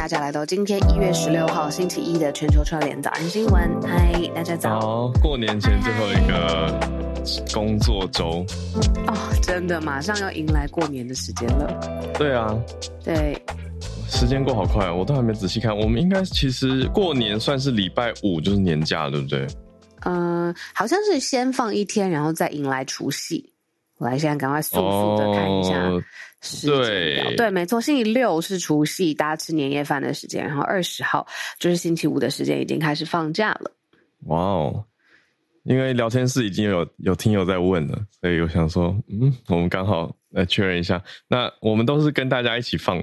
大家来到今天一月十六号星期一的全球串联早安新闻。嗨，大家早。好，过年前最后一个工作周。哦，真的，马上要迎来过年的时间了。对啊，对，时间过好快，我都还没仔细看。我们应该其实过年算是礼拜五就是年假，对不对？嗯，好像是先放一天，然后再迎来除夕。我来现在赶快速速的看一下。对对，没错，星期六是除夕，大家吃年夜饭的时间，然后二十号就是星期五的时间，已经开始放假了。哇哦！因为聊天室已经有有听友在问了，所以我想说，嗯，我们刚好来确认一下。那我们都是跟大家一起放。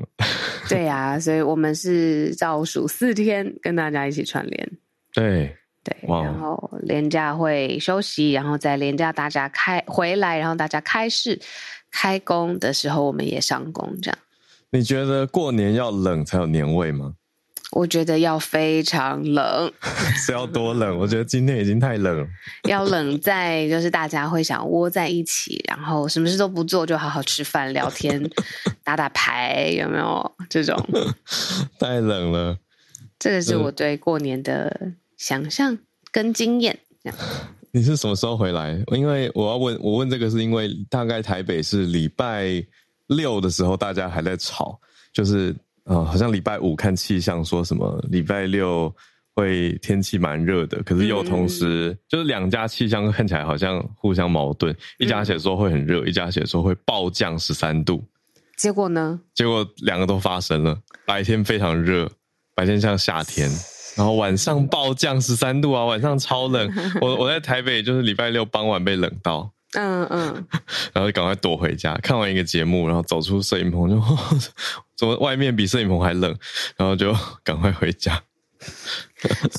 对呀，所以我们是倒数四天跟大家一起串联。对对，然后连假会休息，然后在连假大家开回来，然后大家开市。开工的时候，我们也上工，这样。你觉得过年要冷才有年味吗？我觉得要非常冷。是要多冷？我觉得今天已经太冷了。要冷在就是大家会想窝在一起，然后什么事都不做，就好好吃饭、聊天、打打牌，有没有这种？太冷了。这个是我对过年的想象跟经验。这样。你是什么时候回来？因为我要问，我问这个是因为大概台北是礼拜六的时候，大家还在吵，就是呃，好像礼拜五看气象说什么礼拜六会天气蛮热的，可是又同时就是两家气象看起来好像互相矛盾，一家写说会很热，一家写说会暴降十三度，结果呢？结果两个都发生了，白天非常热，白天像夏天。然后晚上暴降十三度啊，晚上超冷。我我在台北就是礼拜六傍晚被冷到，嗯嗯，然后就赶快躲回家。看完一个节目，然后走出摄影棚，就 怎么外面比摄影棚还冷，然后就赶快回家。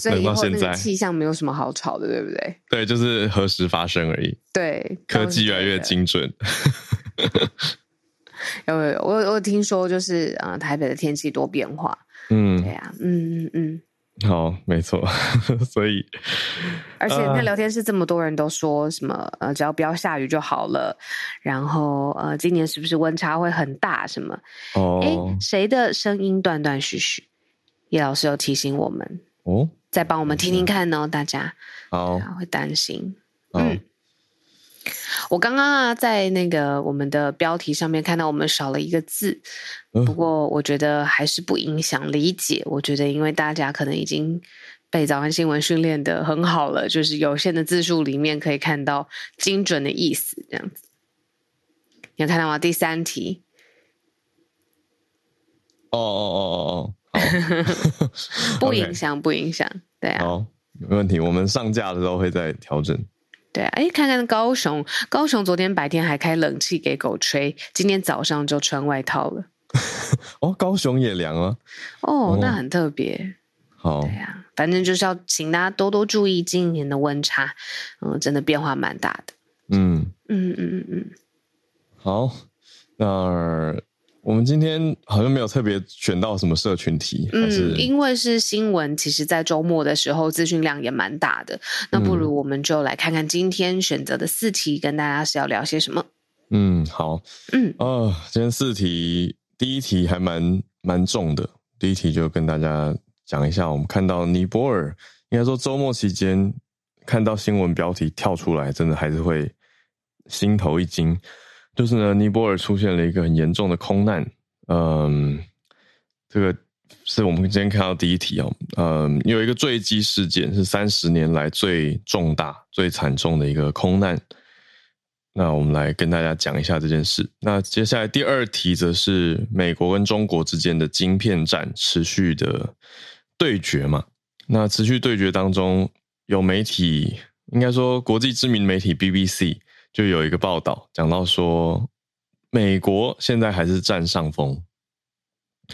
冷到现在，气象没有什么好吵的，对不对？对，就是何时发生而已。对，科技越来越精准。有有，我我听说就是啊，台北的天气多变化。嗯，对呀，嗯嗯嗯。好，没错，所以，而且那聊天室这么多人都说什么呃，只要不要下雨就好了。然后呃，今年是不是温差会很大？什么？哦，哎，谁的声音断断续续？叶老师有提醒我们哦，再帮我们听听看哦，大家好会担心嗯。我刚刚啊，在那个我们的标题上面看到我们少了一个字，不过我觉得还是不影响理解。我觉得，因为大家可能已经被早安新闻训练的很好了，就是有限的字数里面可以看到精准的意思，这样子。你有看到吗？第三题。哦哦哦哦哦，不影响，不影响，对啊。好，没问题。我们上架的时候会再调整。对，哎，看看高雄，高雄昨天白天还开冷气给狗吹，今天早上就穿外套了。哦，高雄也凉了。哦，那很特别。好，对呀，反正就是要请大家多多注意今年的温差，嗯，真的变化蛮大的。嗯嗯嗯嗯嗯。好，那。我们今天好像没有特别选到什么社群题，嗯，因为是新闻，其实，在周末的时候资讯量也蛮大的。那不如我们就来看看今天选择的四题，跟大家是要聊些什么？嗯，好，嗯，哦，今天四题第一题还蛮蛮重的，第一题就跟大家讲一下，我们看到尼泊尔，应该说周末期间看到新闻标题跳出来，真的还是会心头一惊。就是呢，尼泊尔出现了一个很严重的空难，嗯，这个是我们今天看到第一题哦，嗯，有一个坠机事件是三十年来最重大、最惨重的一个空难。那我们来跟大家讲一下这件事。那接下来第二题则是美国跟中国之间的晶片战持续的对决嘛？那持续对决当中，有媒体应该说国际知名媒体 BBC 就有一个报道讲到说，美国现在还是占上风。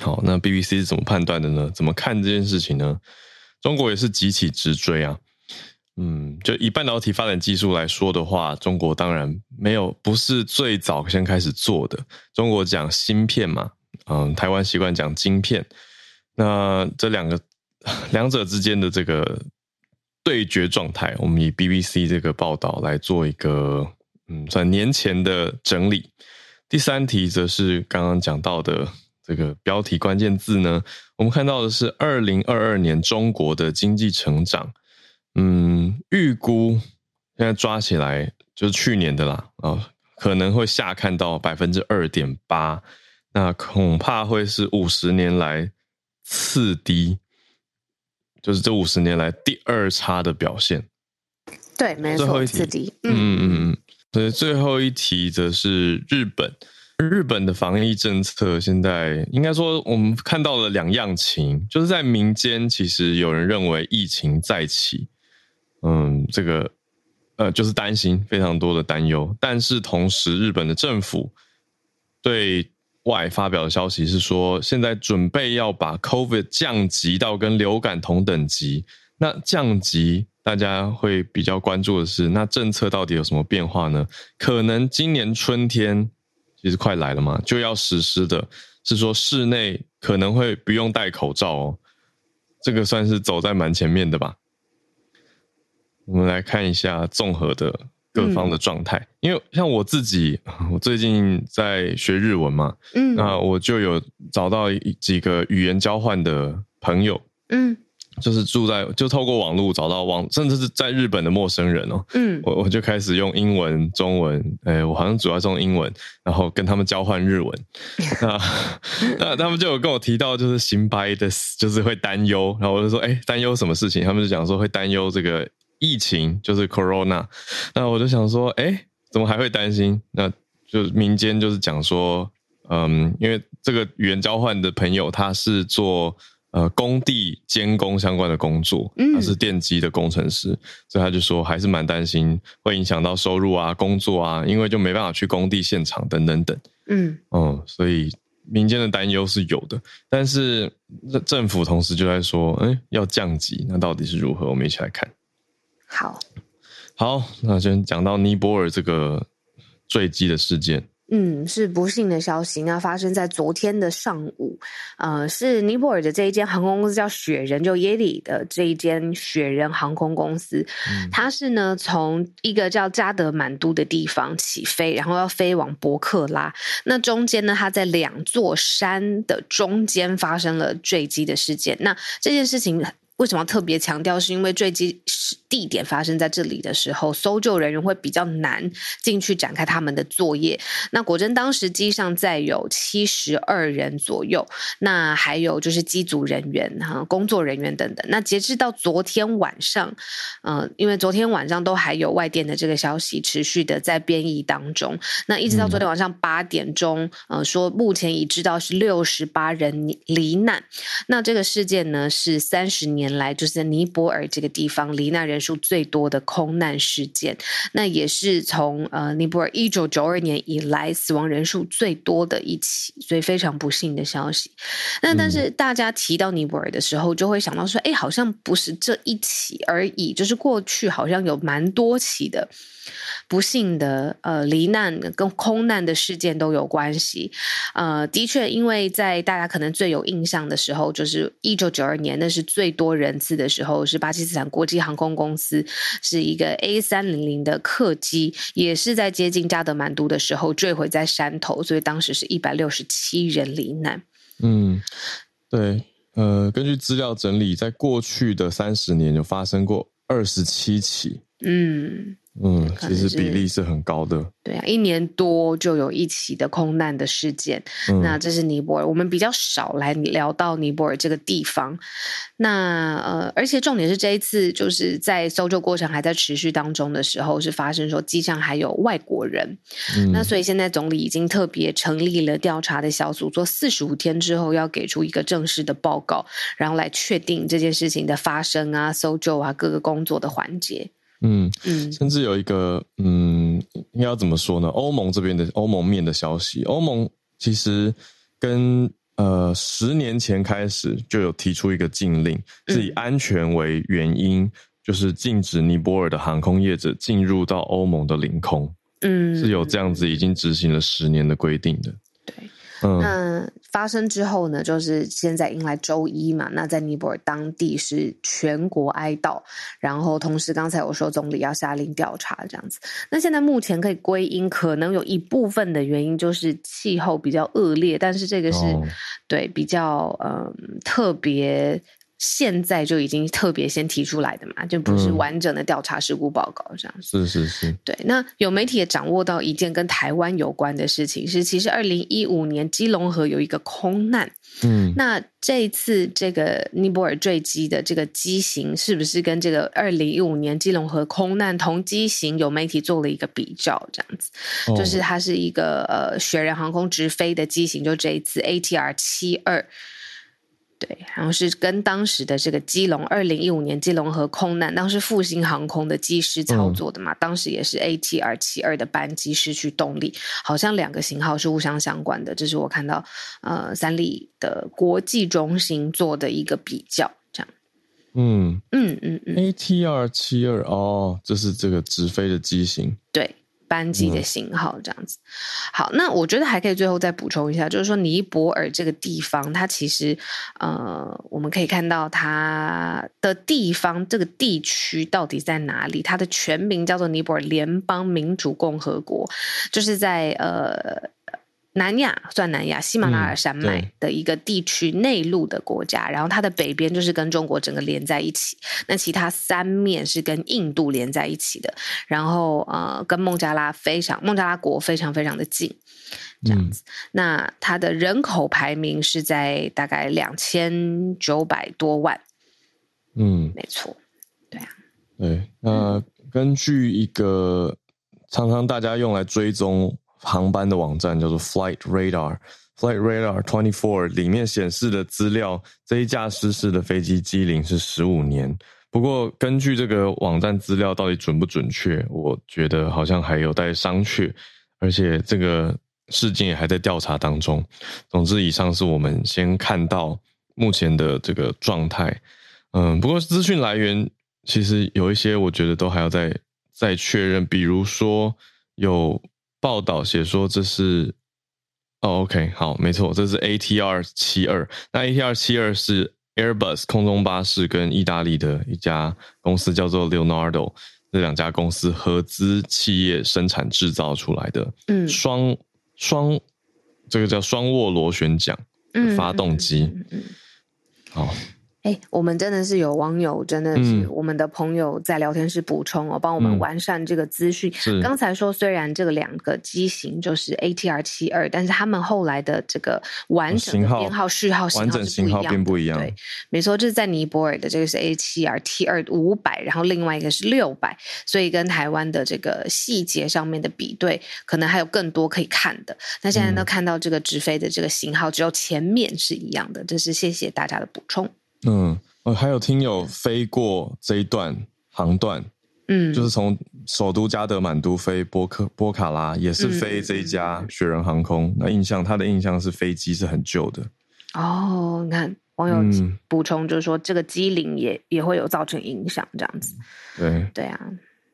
好，那 BBC 是怎么判断的呢？怎么看这件事情呢？中国也是急起直追啊。嗯，就以半导体发展技术来说的话，中国当然没有不是最早先开始做的。中国讲芯片嘛，嗯，台湾习惯讲晶片。那这两个两者之间的这个对决状态，我们以 BBC 这个报道来做一个嗯，算年前的整理。第三题则是刚刚讲到的这个标题关键字呢，我们看到的是二零二二年中国的经济成长。嗯，预估现在抓起来就是去年的啦，啊，可能会下看到百分之二点八，那恐怕会是五十年来次低，就是这五十年来第二差的表现。对，没错，次低。嗯嗯嗯，所所以最后一题则是日本，日本的防疫政策现在应该说我们看到了两样情，就是在民间其实有人认为疫情再起。嗯，这个呃，就是担心非常多的担忧，但是同时，日本的政府对外发表的消息是说，现在准备要把 COVID 降级到跟流感同等级。那降级，大家会比较关注的是，那政策到底有什么变化呢？可能今年春天其实快来了嘛，就要实施的是说，室内可能会不用戴口罩哦，这个算是走在蛮前面的吧。我们来看一下综合的各方的状态，因为像我自己，我最近在学日文嘛，嗯，那我就有找到几个语言交换的朋友，嗯，就是住在就透过网络找到网，甚至是在日本的陌生人哦，嗯，我我就开始用英文、中文，哎，我好像主要用英文，然后跟他们交换日文，那那他们就有跟我提到，就是新白的，就是会担忧，然后我就说，哎，担忧什么事情？他们就讲说会担忧这个。疫情就是 corona，那我就想说，哎，怎么还会担心？那就民间就是讲说，嗯，因为这个语言交换的朋友他是做呃工地监工相关的工作，他是电机的工程师，所以他就说还是蛮担心会影响到收入啊、工作啊，因为就没办法去工地现场等等等。嗯，哦，所以民间的担忧是有的，但是政府同时就在说，哎，要降级，那到底是如何？我们一起来看。好，好，那先讲到尼泊尔这个坠机的事件。嗯，是不幸的消息。那发生在昨天的上午，呃，是尼泊尔的这一间航空公司叫雪人，就耶里的这一间雪人航空公司，它是呢从一个叫加德满都的地方起飞，然后要飞往博克拉。那中间呢，它在两座山的中间发生了坠机的事件。那这件事情。为什么特别强调？是因为坠机地点发生在这里的时候，搜救人员会比较难进去展开他们的作业。那果真当时机上载有七十二人左右，那还有就是机组人员哈、工作人员等等。那截至到昨天晚上，嗯，因为昨天晚上都还有外电的这个消息持续的在编译当中。那一直到昨天晚上八点钟，呃，说目前已知道是六十八人罹难。那这个事件呢，是三十年。年来，就是在尼泊尔这个地方罹难人数最多的空难事件，那也是从呃尼泊尔一九九二年以来死亡人数最多的一起，所以非常不幸的消息。那但是大家提到尼泊尔的时候，就会想到说，哎，好像不是这一起而已，就是过去好像有蛮多起的不幸的呃罹难跟空难的事件都有关系。呃，的确，因为在大家可能最有印象的时候，就是一九九二年，那是最多人次的时候，是巴基斯坦国际航空公司是一个 A 三零零的客机，也是在接近加德满都的时候坠毁在山头，所以当时是一百六十七人罹难。嗯，对，呃，根据资料整理，在过去的三十年有发生过二十七起。嗯。嗯，其实比例是很高的。对啊，一年多就有一起的空难的事件。那这是尼泊尔，我们比较少来聊到尼泊尔这个地方。那呃，而且重点是这一次就是在搜救过程还在持续当中的时候，是发生说机上还有外国人。那所以现在总理已经特别成立了调查的小组，做四十五天之后要给出一个正式的报告，然后来确定这件事情的发生啊、搜救啊各个工作的环节。嗯嗯，甚至有一个嗯，应该要怎么说呢？欧盟这边的欧盟面的消息，欧盟其实跟呃十年前开始就有提出一个禁令，是以安全为原因，就是禁止尼泊尔的航空业者进入到欧盟的领空。嗯，是有这样子已经执行了十年的规定的。对。那发生之后呢？就是现在迎来周一嘛。那在尼泊尔当地是全国哀悼，然后同时刚才我说总理要下令调查这样子。那现在目前可以归因，可能有一部分的原因就是气候比较恶劣，但是这个是对比较嗯特别。现在就已经特别先提出来的嘛，就不是完整的调查事故报告这样子。是是是，对。那有媒体也掌握到一件跟台湾有关的事情，是其实二零一五年基隆河有一个空难。嗯，那这一次这个尼泊尔坠机的这个机型，是不是跟这个二零一五年基隆河空难同机型？有媒体做了一个比较，这样子，就是它是一个呃雪人航空直飞的机型，就这一次 ATR 七二。对，然后是跟当时的这个基隆二零一五年基隆河空难，当时复兴航空的机师操作的嘛，当时也是 ATR 七二的班机失去动力，好像两个型号是互相相关的。这是我看到呃三立的国际中心做的一个比较，这样。嗯嗯嗯嗯，ATR 七二哦，这是这个直飞的机型。对。班机的型号这样子，好，那我觉得还可以最后再补充一下，就是说尼泊尔这个地方，它其实呃，我们可以看到它的地方这个地区到底在哪里？它的全名叫做尼泊尔联邦民主共和国，就是在呃。南亚算南亚，喜马拉雅山脉的一个地区内陆的国家，然后它的北边就是跟中国整个连在一起，那其他三面是跟印度连在一起的，然后呃跟孟加拉非常孟加拉国非常非常的近，这样子。那它的人口排名是在大概两千九百多万，嗯，没错，对啊，对。那根据一个常常大家用来追踪。航班的网站叫做 Flight Radar，Flight Radar Twenty Four 里面显示的资料，这一架失事的飞机机龄是十五年。不过，根据这个网站资料到底准不准确，我觉得好像还有待商榷。而且，这个事件也还在调查当中。总之，以上是我们先看到目前的这个状态。嗯，不过资讯来源其实有一些，我觉得都还要再再确认。比如说有。报道写说这是哦，OK，好，没错，这是 ATR 七二。那 ATR 七二是 Airbus 空中巴士跟意大利的一家公司叫做 Leonardo 这两家公司合资企业生产制造出来的，嗯，双双这个叫双涡螺旋桨发动机，嗯，好。哎，我们真的是有网友，真的是我们的朋友在聊天室补充哦，帮我们完善这个资讯。刚才说，虽然这个两个机型就是 ATR 七二，但是他们后来的这个完整的编号序号完整型号并不一样。对，没错，这是在尼泊尔的这个是 A 七 R T 二五百，然后另外一个是六百，所以跟台湾的这个细节上面的比对，可能还有更多可以看的。那现在都看到这个直飞的这个型号，只有前面是一样的，这是谢谢大家的补充。嗯，呃，还有听友飞过这一段航段，嗯，就是从首都加德满都飞波克波卡拉，也是飞这一家雪人航空。那印象，他的印象是飞机是很旧的。哦，你看网友补充就是说，这个机龄也也会有造成影响，这样子。对对啊，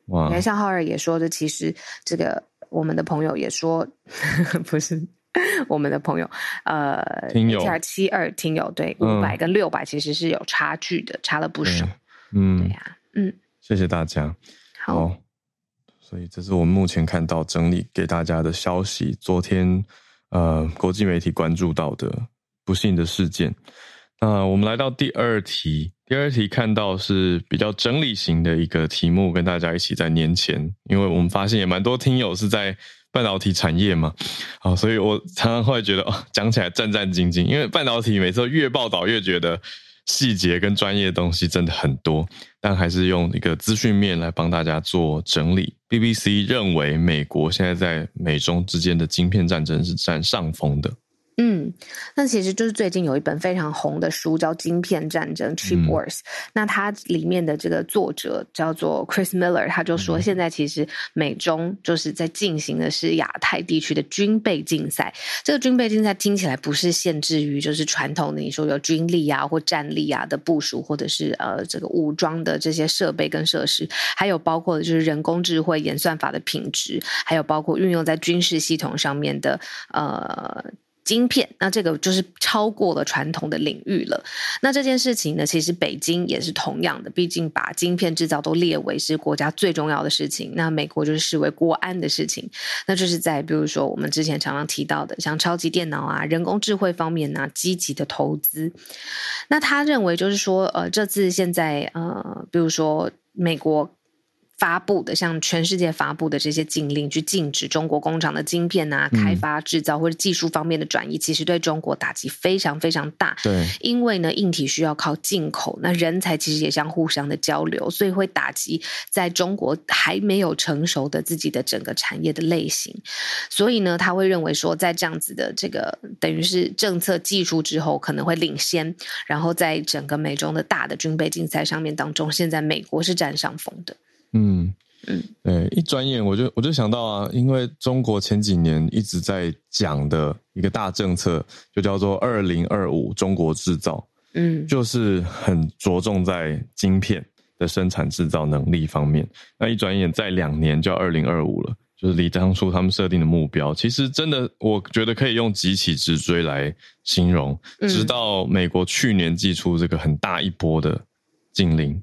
哇！你看，像浩尔也说的，其实这个我们的朋友也说，不是 我们的朋友，呃，听友七二听友对五百跟六百其实是有差距的，差了不少。嗯，对呀，嗯，谢谢大家。好，所以这是我们目前看到整理给大家的消息。昨天，呃，国际媒体关注到的不幸的事件。那我们来到第二题，第二题看到是比较整理型的一个题目，跟大家一起在年前，因为我们发现也蛮多听友是在半导体产业嘛，啊，所以我常常会觉得哦，讲起来战战兢兢，因为半导体每次越报道越觉得细节跟专业的东西真的很多，但还是用一个资讯面来帮大家做整理。BBC 认为美国现在在美中之间的晶片战争是占上风的。嗯，那其实就是最近有一本非常红的书叫《晶片战争》（Chip Wars）。那它里面的这个作者叫做 Chris Miller，他就说，现在其实美中就是在进行的是亚太地区的军备竞赛。这个军备竞赛听起来不是限制于就是传统的你说有军力啊或战力啊的部署，或者是呃这个武装的这些设备跟设施，还有包括的就是人工智慧演算法的品质，还有包括运用在军事系统上面的呃。晶片，那这个就是超过了传统的领域了。那这件事情呢，其实北京也是同样的，毕竟把晶片制造都列为是国家最重要的事情，那美国就是视为国安的事情。那就是在比如说我们之前常常提到的，像超级电脑啊、人工智慧方面呢，积极的投资。那他认为就是说，呃，这次现在呃，比如说美国。发布的像全世界发布的这些禁令，去禁止中国工厂的晶片啊开发制造或者技术方面的转移，其实对中国打击非常非常大。对，因为呢，硬体需要靠进口，那人才其实也相互相的交流，所以会打击在中国还没有成熟的自己的整个产业的类型。所以呢，他会认为说，在这样子的这个等于是政策技术之后，可能会领先。然后在整个美中的大的军备竞赛上面当中，现在美国是占上风的。嗯嗯，对，一转眼我就我就想到啊，因为中国前几年一直在讲的一个大政策，就叫做“二零二五中国制造”，嗯，就是很着重在晶片的生产制造能力方面。那一转眼在两年就要二零二五了，就是离当初他们设定的目标，其实真的我觉得可以用急起直追来形容。直到美国去年寄出这个很大一波的禁令，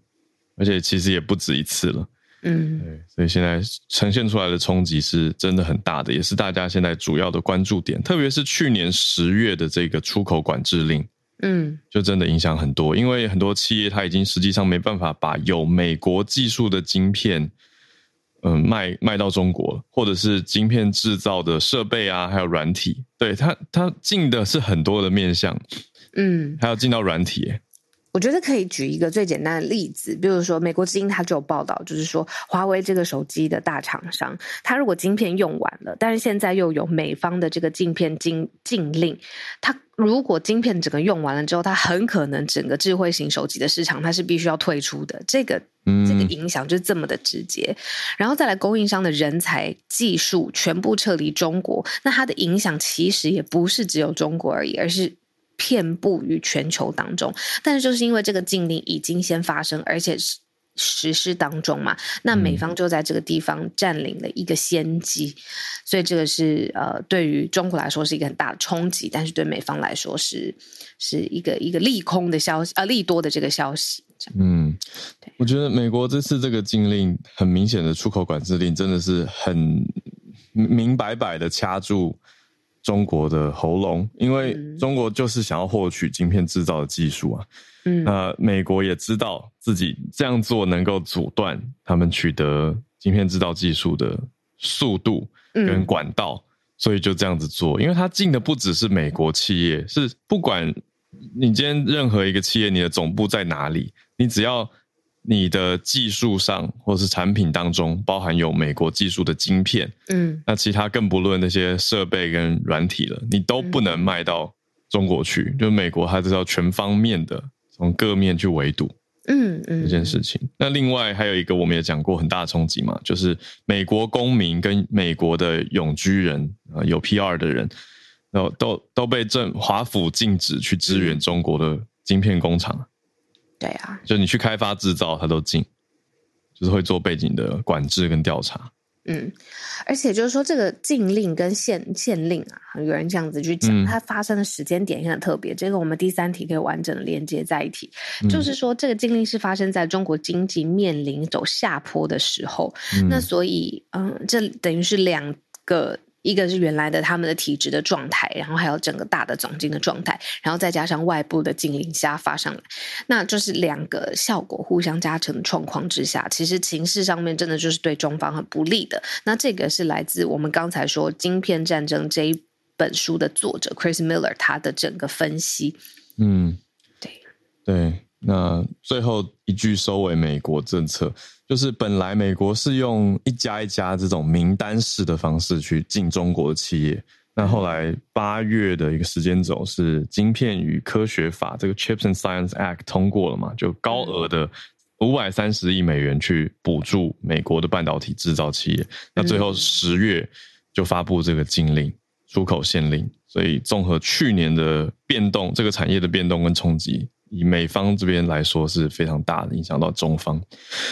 而且其实也不止一次了。嗯，对，所以现在呈现出来的冲击是真的很大的，也是大家现在主要的关注点。特别是去年十月的这个出口管制令，嗯，就真的影响很多，因为很多企业它已经实际上没办法把有美国技术的晶片，嗯，卖卖到中国，或者是晶片制造的设备啊，还有软体，对它它进的是很多的面向，嗯，还要进到软体。我觉得可以举一个最简单的例子，比如说美国之音，它就有报道，就是说华为这个手机的大厂商，它如果晶片用完了，但是现在又有美方的这个晶片禁禁令，它如果晶片整个用完了之后，它很可能整个智慧型手机的市场它是必须要退出的，这个这个影响就这么的直接。然后再来供应商的人才、技术全部撤离中国，那它的影响其实也不是只有中国而已，而是。遍布于全球当中，但是就是因为这个禁令已经先发生，而且是实施当中嘛，那美方就在这个地方占领了一个先机，所以这个是呃对于中国来说是一个很大的冲击，但是对美方来说是是一个一个利空的消息，呃利多的这个消息。嗯，我觉得美国这次这个禁令很明显的出口管制令，真的是很明白白的掐住。中国的喉咙，因为中国就是想要获取晶片制造的技术啊。嗯，那美国也知道自己这样做能够阻断他们取得晶片制造技术的速度跟管道，所以就这样子做。因为它进的不只是美国企业，是不管你今天任何一个企业，你的总部在哪里，你只要。你的技术上或是产品当中包含有美国技术的晶片，嗯，那其他更不论那些设备跟软体了，你都不能卖到中国去。就美国它是要全方面的从各面去围堵，嗯嗯，这件事情。那另外还有一个我们也讲过很大的冲击嘛，就是美国公民跟美国的永居人啊有 PR 的人，然后都都被政华府禁止去支援中国的晶片工厂。对啊，就你去开发制造，它都禁，就是会做背景的管制跟调查。嗯，而且就是说，这个禁令跟限限令啊，有人这样子去讲，它发生的时间点也很特别。这个我们第三题可以完整的连接在一起，就是说，这个禁令是发生在中国经济面临走下坡的时候。那所以，嗯，这等于是两个。一个是原来的他们的体质的状态，然后还有整个大的总金的状态，然后再加上外部的禁令下发上来，那就是两个效果互相加成的状况之下，其实情势上面真的就是对中方很不利的。那这个是来自我们刚才说《晶片战争》这一本书的作者 Chris Miller 他的整个分析。嗯，对对。那最后一句收尾，美国政策就是本来美国是用一家一家这种名单式的方式去进中国的企业，那后来八月的一个时间轴是《晶片与科学法》这个 Chips and Science Act 通过了嘛？就高额的五百三十亿美元去补助美国的半导体制造企业。那最后十月就发布这个禁令，出口限令。所以综合去年的变动，这个产业的变动跟冲击。以美方这边来说是非常大的，影响到中方。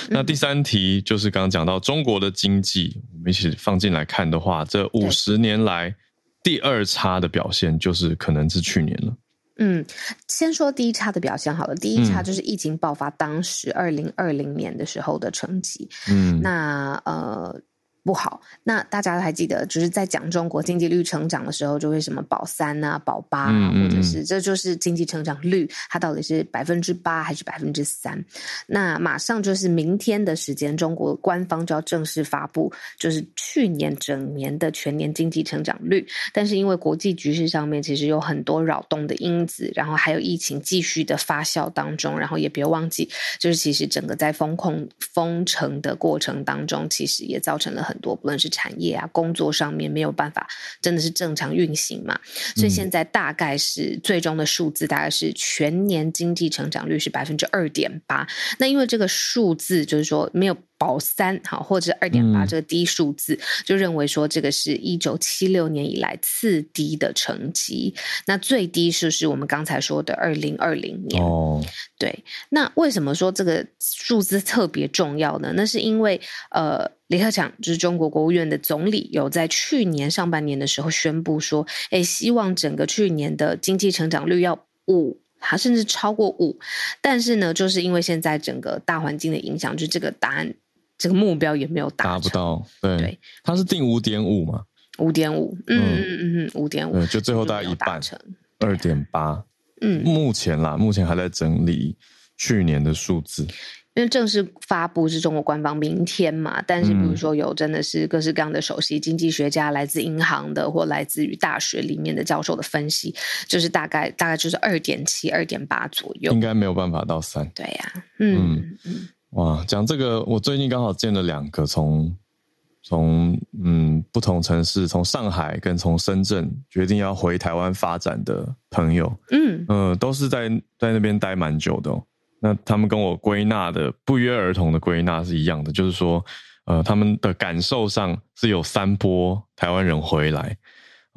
那第三题就是刚刚讲到中国的经济，我们一起放进来看的话，这五十年来第二差的表现就是可能是去年了。嗯，先说第一差的表现好了，第一差就是疫情爆发当时二零二零年的时候的成绩。嗯，那呃。不好，那大家还记得，就是在讲中国经济率成长的时候，就会什么保三啊、保八啊，或者是这就是经济成长率，它到底是百分之八还是百分之三？那马上就是明天的时间，中国官方就要正式发布，就是去年整年的全年经济成长率。但是因为国际局势上面其实有很多扰动的因子，然后还有疫情继续的发酵当中，然后也别忘记，就是其实整个在风控封城的过程当中，其实也造成了很。多不论是产业啊、工作上面没有办法，真的是正常运行嘛？所以现在大概是最终的数字，大概是全年经济成长率是百分之二点八。那因为这个数字就是说没有。保三好，或者二点八这个低数字，就认为说这个是一九七六年以来次低的成绩。那最低是是我们刚才说的二零二零年。哦，对。那为什么说这个数字特别重要呢？那是因为呃，李克强就是中国国务院的总理，有在去年上半年的时候宣布说，哎，希望整个去年的经济成长率要五。它甚至超过五。但是呢，就是因为现在整个大环境的影响，就这个答案。这个目标也没有达不到，对，它是定五点五嘛，五点五，嗯嗯嗯嗯，五点五，就最后大概一半，二点八，嗯，目前啦，目前还在整理去年的数字，因为正式发布是中国官方明天嘛，但是比如说有真的是各式各样的首席经济学家，来自银行的或来自于大学里面的教授的分析，就是大概大概就是二点七、二点八左右，应该没有办法到三，对呀，嗯嗯。哇，讲这个，我最近刚好见了两个从从嗯不同城市，从上海跟从深圳决定要回台湾发展的朋友，嗯嗯，都是在在那边待蛮久的。那他们跟我归纳的不约而同的归纳是一样的，就是说，呃，他们的感受上是有三波台湾人回来。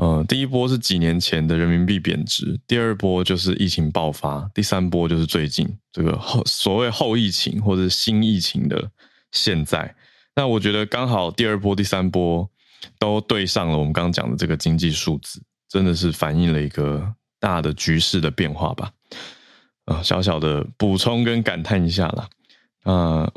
嗯，第一波是几年前的人民币贬值，第二波就是疫情爆发，第三波就是最近这个后所谓后疫情或者新疫情的现在。那我觉得刚好第二波、第三波都对上了我们刚刚讲的这个经济数字，真的是反映了一个大的局势的变化吧。啊，小小的补充跟感叹一下啦。啊，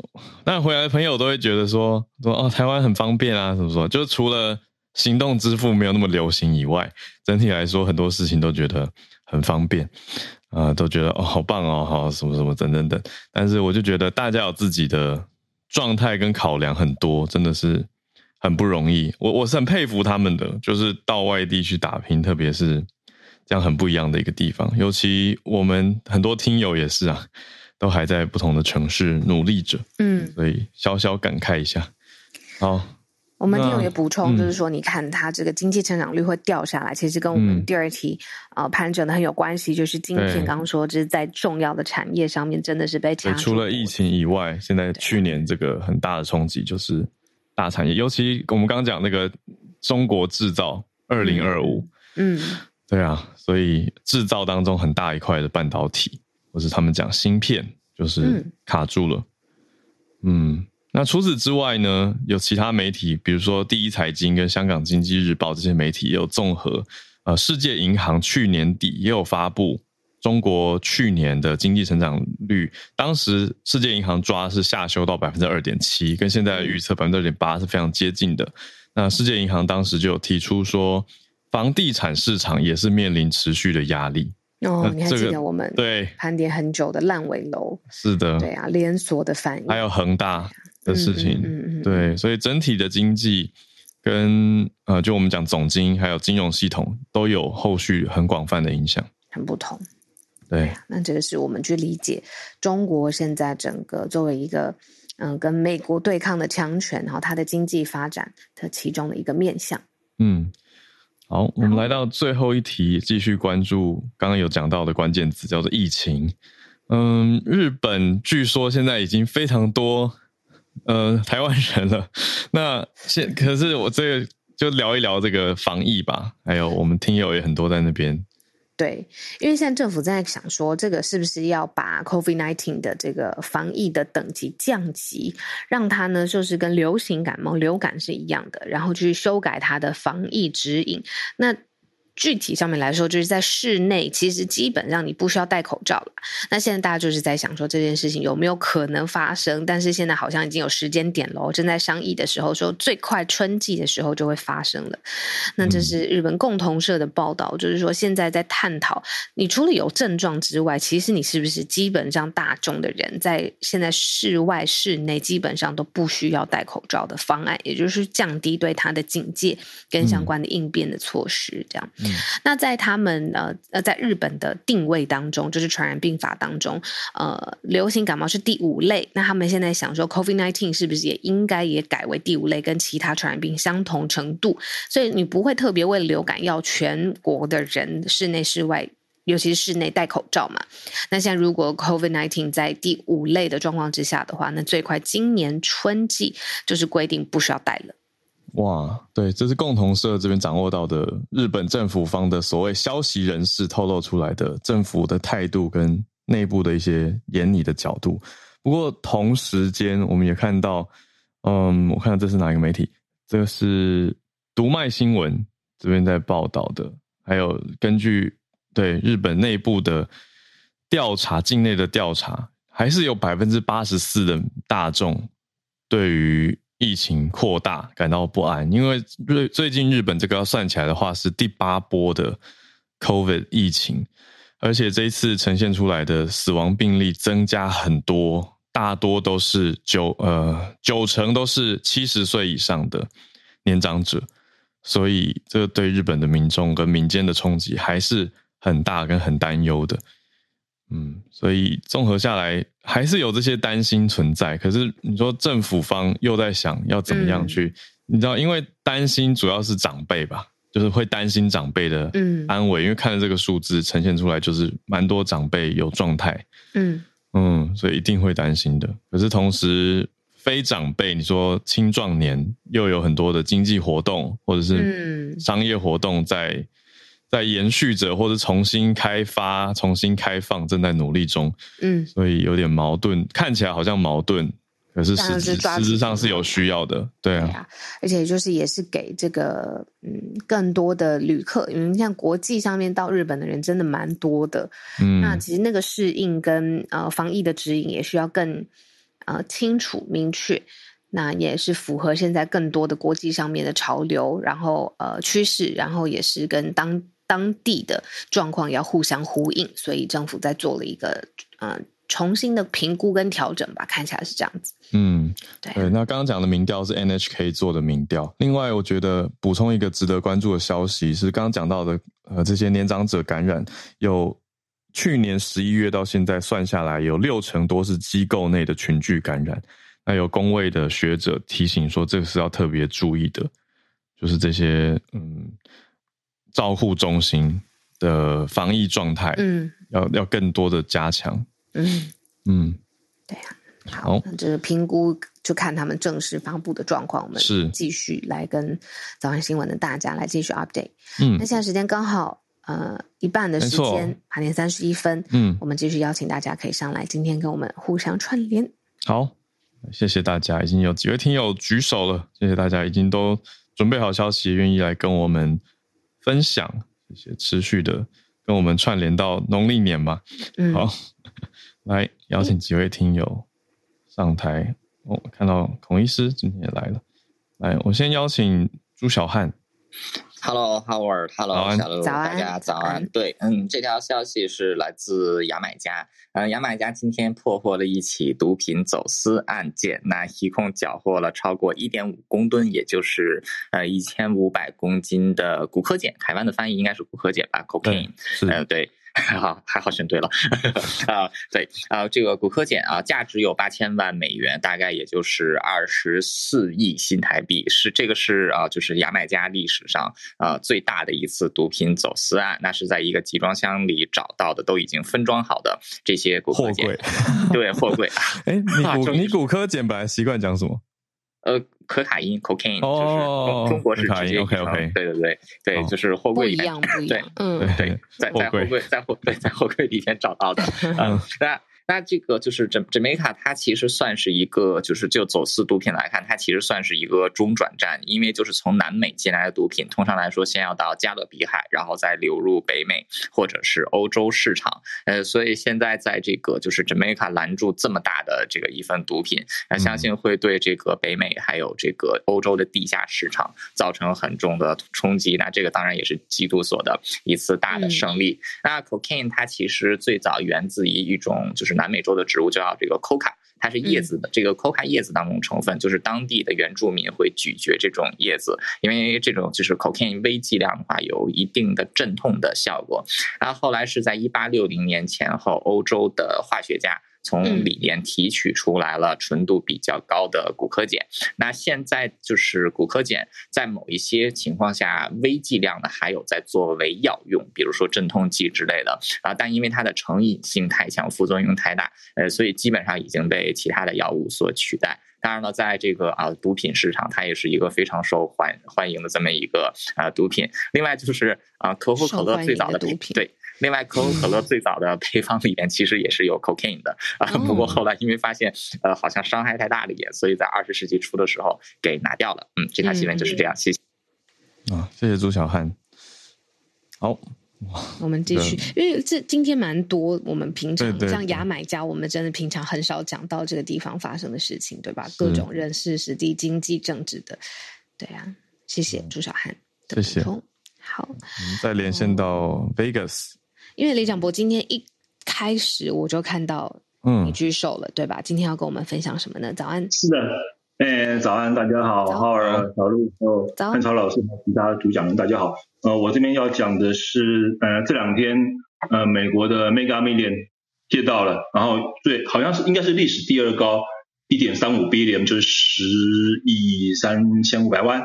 那回来的朋友都会觉得说说哦，台湾很方便啊，怎么说？就除了。行动支付没有那么流行以外，整体来说很多事情都觉得很方便，啊，都觉得哦好棒哦，好什么什么等等等。但是我就觉得大家有自己的状态跟考量很多，真的是很不容易。我我是很佩服他们的，就是到外地去打拼，特别是这样很不一样的一个地方。尤其我们很多听友也是啊，都还在不同的城市努力着，嗯，所以小小感慨一下，好。我们有一个补充，就是说，你看它这个经济成长率会掉下来，其实跟我们第二题呃盘整的很有关系。就是今天刚刚说，就是在重要的产业上面，真的是被掐。除了疫情以外，现在去年这个很大的冲击就是大产业，尤其我们刚刚讲那个中国制造二零二五，嗯，对啊，所以制造当中很大一块的半导体，或是他们讲芯片，就是卡住了，嗯。那除此之外呢，有其他媒体，比如说第一财经跟香港经济日报这些媒体也有综合。呃，世界银行去年底也有发布中国去年的经济成长率，当时世界银行抓是下修到百分之二点七，跟现在预测百分之二点八是非常接近的。那世界银行当时就有提出说，房地产市场也是面临持续的压力。哦，你还记得我们对盘点很久的烂尾楼？是的，对啊，连锁的反应，还有恒大的事情，嗯嗯，对，所以整体的经济跟呃，就我们讲总经还有金融系统都有后续很广泛的影响，很不同。对，那这个是我们去理解中国现在整个作为一个嗯跟美国对抗的强权，然后它的经济发展的其中的一个面向。嗯。好，我们来到最后一题，继续关注刚刚有讲到的关键词，叫做疫情。嗯，日本据说现在已经非常多呃台湾人了。那现可是我这个就聊一聊这个防疫吧，还有我们听友也很多在那边。对，因为现在政府在想说，这个是不是要把 COVID nineteen 的这个防疫的等级降级，让它呢就是跟流行感冒、流感是一样的，然后去修改它的防疫指引。那具体上面来说，就是在室内，其实基本上你不需要戴口罩了。那现在大家就是在想说这件事情有没有可能发生？但是现在好像已经有时间点了，正在商议的时候说最快春季的时候就会发生了。那这是日本共同社的报道，就是说现在在探讨，你除了有症状之外，其实你是不是基本上大众的人在现在室外、室内基本上都不需要戴口罩的方案，也就是降低对它的警戒跟相关的应变的措施，这样。那在他们呃呃，在日本的定位当中，就是传染病法当中，呃，流行感冒是第五类。那他们现在想说，COVID nineteen 是不是也应该也改为第五类，跟其他传染病相同程度？所以你不会特别为了流感要全国的人室内室外，尤其是室内戴口罩嘛？那现在如果 COVID nineteen 在第五类的状况之下的话，那最快今年春季就是规定不需要戴了。哇，对，这是共同社这边掌握到的日本政府方的所谓消息人士透露出来的政府的态度跟内部的一些严拟的角度。不过同时间，我们也看到，嗯，我看到这是哪一个媒体？这个是读卖新闻这边在报道的。还有根据对日本内部的调查，境内的调查，还是有百分之八十四的大众对于。疫情扩大感到不安，因为最最近日本这个要算起来的话是第八波的 COVID 疫情，而且这一次呈现出来的死亡病例增加很多，大多都是九呃九成都是七十岁以上的年长者，所以这对日本的民众跟民间的冲击还是很大跟很担忧的。嗯，所以综合下来，还是有这些担心存在。可是你说政府方又在想要怎么样去？你知道，因为担心主要是长辈吧，就是会担心长辈的安危。因为看了这个数字呈现出来，就是蛮多长辈有状态。嗯嗯，所以一定会担心的。可是同时，非长辈，你说青壮年又有很多的经济活动或者是商业活动在。在延续着，或者重新开发、重新开放，正在努力中。嗯，所以有点矛盾，看起来好像矛盾，可是实质实质上是有需要的。对啊，而且就是也是给这个嗯更多的旅客，因为像国际上面到日本的人真的蛮多的。嗯，那其实那个适应跟呃防疫的指引也需要更呃清楚明确，那也是符合现在更多的国际上面的潮流，然后呃趋势，然后也是跟当。当地的状况要互相呼应，所以政府在做了一个嗯重新的评估跟调整吧，看起来是这样子。嗯，对。那刚刚讲的民调是 NHK 做的民调。另外，我觉得补充一个值得关注的消息是，刚刚讲到的呃这些年长者感染，有去年十一月到现在算下来，有六成多是机构内的群聚感染。那有工位的学者提醒说，这个是要特别注意的，就是这些嗯。照护中心的防疫状态，嗯，要要更多的加强，嗯。嗯，对呀，好，这个评估就看他们正式发布的状况，我们是。继续来跟早安新闻的大家来继续 update，嗯，那现在时间刚好呃一半的时间，八点三十一分，嗯，我们继续邀请大家可以上来，今天跟我们互相串联，好。谢谢大家，已经有几位听友举手了，谢谢大家已经都准备好消息，愿意来跟我们分享，谢谢持续的跟我们串联到农历年嘛。好，来邀请几位听友上台。我看到孔医师今天也来了，来，我先邀请朱小汉。Hello，Howard，Hello，小鹿，大家早安。对，嗯，这条消息是来自牙买加，呃，牙买加今天破获了一起毒品走私案件，那一共缴获了超过一点五公吨，也就是呃一千五百公斤的骨科碱，台湾的翻译应该是骨科碱吧，cocaine，嗯，对。还 好，还好选对了 啊！对啊，这个骨科碱啊，价值有八千万美元，大概也就是二十四亿新台币，是这个是啊，就是牙买加历史上啊最大的一次毒品走私案。那是在一个集装箱里找到的，都已经分装好的这些骨科碱，对，货柜。哎，你骨你骨科碱本来习惯讲什么？呃，可卡因 （cocaine） 就是中国是直接 OK OK，对对对对，就是货柜里面，对，嗯，对，在在货柜在货对在货柜里面找到的，嗯，那。那这个就是这这梅卡，它其实算是一个，就是就走私毒品来看，它其实算是一个中转站，因为就是从南美进来的毒品，通常来说先要到加勒比海，然后再流入北美或者是欧洲市场。呃，所以现在在这个就是这梅卡拦住这么大的这个一份毒品，那相信会对这个北美还有这个欧洲的地下市场造成很重的冲击。那这个当然也是缉毒所的一次大的胜利。那 cocaine 它其实最早源自于一种就是。南美洲的植物叫这个 coca，它是叶子的。这个 coca 叶子当中成分就是当地的原住民会咀嚼这种叶子，因为这种就是 cocaine 微剂量的话有一定的镇痛的效果。然后后来是在一八六零年前后，欧洲的化学家。从里面提取出来了纯度比较高的骨科碱，那现在就是骨科碱在某一些情况下微剂量的还有在作为药用，比如说镇痛剂之类的啊，但因为它的成瘾性太强，副作用太大，呃，所以基本上已经被其他的药物所取代。当然了，在这个啊毒品市场，它也是一个非常受欢欢迎的这么一个啊毒品。另外就是啊可口可乐最早的毒品对。另外，可口可乐最早的配方里面其实也是有 cocaine 的啊，不过后来因为发现呃好像伤害太大了也，所以在二十世纪初的时候给拿掉了。嗯，这条新闻就是这样，谢谢。啊，谢谢朱小汉。好，我们继续，因为这今天蛮多我们平常像牙买加，我们真的平常很少讲到这个地方发生的事情，对吧？各种人事、实地、经济、政治的，对啊。谢谢朱小汉的补充。好，我们再连线到 Vegas。因为李长博今天一开始我就看到，嗯，你举手了，对吧？今天要跟我们分享什么呢？早安。是的，哎，早安，大家好，浩儿、小鹿，还有汉超老师和其他主讲人，大家好。呃，我这边要讲的是，呃，这两天，呃，美国的 Mega Million 借到了，然后最好像是应该是历史第二高，一点三五 billion，就是十亿三千五百万。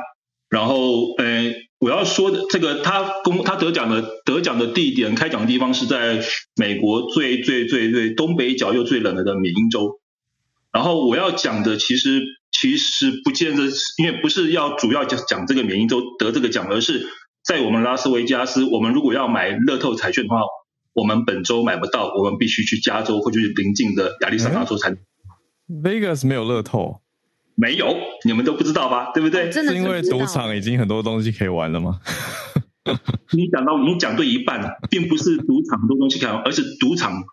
然后，呃，我要说的这个，他公他得奖的得奖的地点，开奖的地方是在美国最最最最东北角又最冷的的缅因州。然后我要讲的其实其实不见得，因为不是要主要讲讲这个缅因州得这个奖，而是在我们拉斯维加斯，我们如果要买乐透彩券的话，我们本周买不到，我们必须去加州或者邻近的亚利桑那州才。Vegas 没有乐透。没有，你们都不知道吧？对不对？是因为赌场已经很多东西可以玩了吗？你讲到，你讲对一半，并不是赌场很多东西可以玩，而是赌场。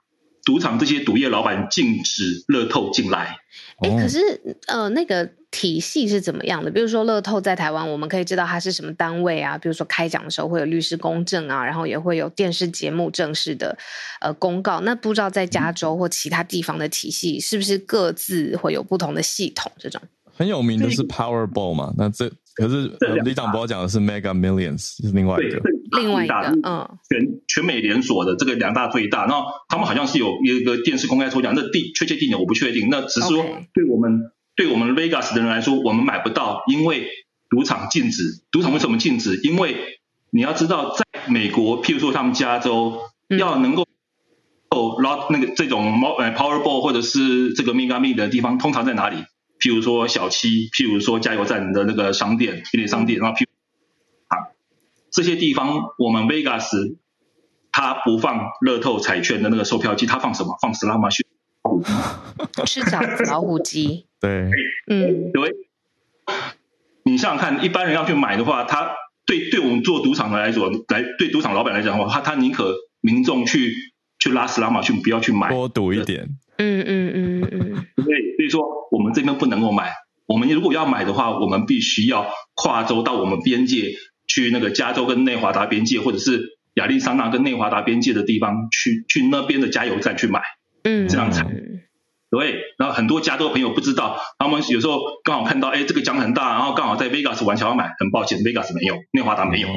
赌场这些赌业老板禁止乐透进来。哎，可是呃，那个体系是怎么样的？比如说乐透在台湾，我们可以知道它是什么单位啊？比如说开奖的时候会有律师公证啊，然后也会有电视节目正式的呃公告。那不知道在加州或其他地方的体系是不是各自会有不同的系统？这种很有名的是 Powerball 嘛？那这可是李长博讲的是 Mega Millions 是另外一个。另外一个，嗯，全全美连锁的这个两大最大，那他们好像是有一个电视公开抽奖，那地确切地点我不确定，那只是说对我们对我们 Vegas 的人来说，我们买不到，因为赌场禁止。赌场为什么禁止？因为你要知道，在美国，譬如说他们加州要能够哦捞那个这种呃 Powerball 或者是这个 Mega m e 的地方，通常在哪里？譬如说小七，譬如说加油站的那个商店、便利商店，然后譬如啊。这些地方，我们 Vegas，它不放乐透彩券的那个售票机，它放什么？放 slot machine，吃饺子老虎机。对，嗯，对。你想想看，一般人要去买的话，他对对我们做赌场的来说，来对赌场老板来讲的话，他他宁可民众去去拉斯拉马去，不要去买，多赌一点。嗯嗯嗯嗯。所以所以说，我们这边不能够买。我们如果要买的话，我们必须要跨州到我们边界去，那个加州跟内华达边界，或者是亚利桑那跟内华达边界的地方去，去那边的加油站去买。嗯，这样才。对，然后很多加州朋友不知道，他们有时候刚好看到，哎，这个奖很大，然后刚好在 Vegas 玩，想要买，很抱歉，Vegas 没有，内华达没有，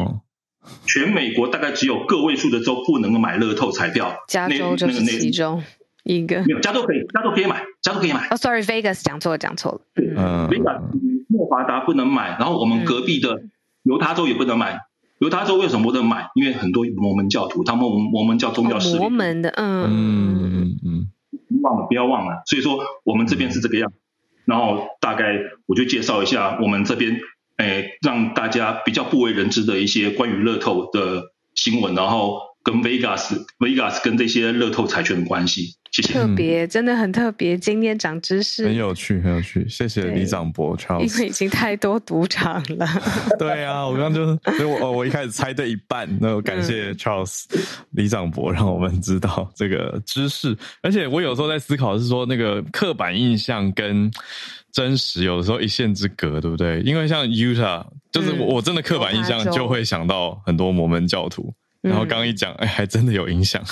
全美国大概只有个位数的州不能够买乐透彩票，加州就是其中一个。没有，加州可以，加州可以买，加州可以买。哦，Sorry，Vegas 讲错了，讲错了。嗯，Vegas 内华达不能买，然后我们隔壁的犹他州也不能买。犹他州为什么不能买？因为很多摩门教徒，他们摩门教宗教势力。摩门的，嗯嗯嗯嗯。忘了，不要忘了。所以说，我们这边是这个样。然后大概我就介绍一下我们这边，诶，让大家比较不为人知的一些关于乐透的新闻，然后。跟 Vegas、Vegas 跟这些乐透彩券的关系，谢谢。特别，真的很特别。今天长知识，很有趣，很有趣。谢谢李长博，Charles。因为已经太多赌场了。对啊，我刚刚就，所以我我一开始猜对一半，那我感谢 Charles 李长博，让我们知道这个知识。而且我有时候在思考，是说那个刻板印象跟真实有的时候一线之隔，对不对？因为像 Utah，就是我真的刻板印象就会想到很多摩门教徒。然后刚刚一讲，哎，还真的有影响，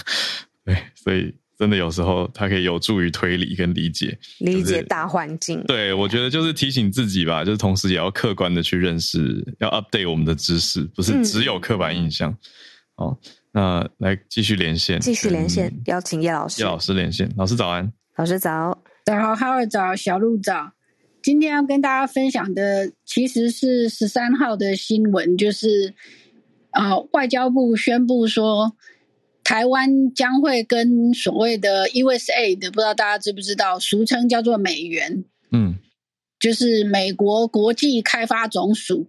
对，所以真的有时候它可以有助于推理跟理解，理解大环境。对，我觉得就是提醒自己吧，就是同时也要客观的去认识，要 update 我们的知识，不是只有刻板印象。哦，那来继续连线，继续连线，邀请叶老师，叶老师连线，老师早安，老师早，早好，哈尔早，小鹿早。今天要跟大家分享的其实是十三号的新闻，就是。啊，外交部宣布说，台湾将会跟所谓的 USAID，不知道大家知不知道，俗称叫做美元，嗯，就是美国国际开发总署，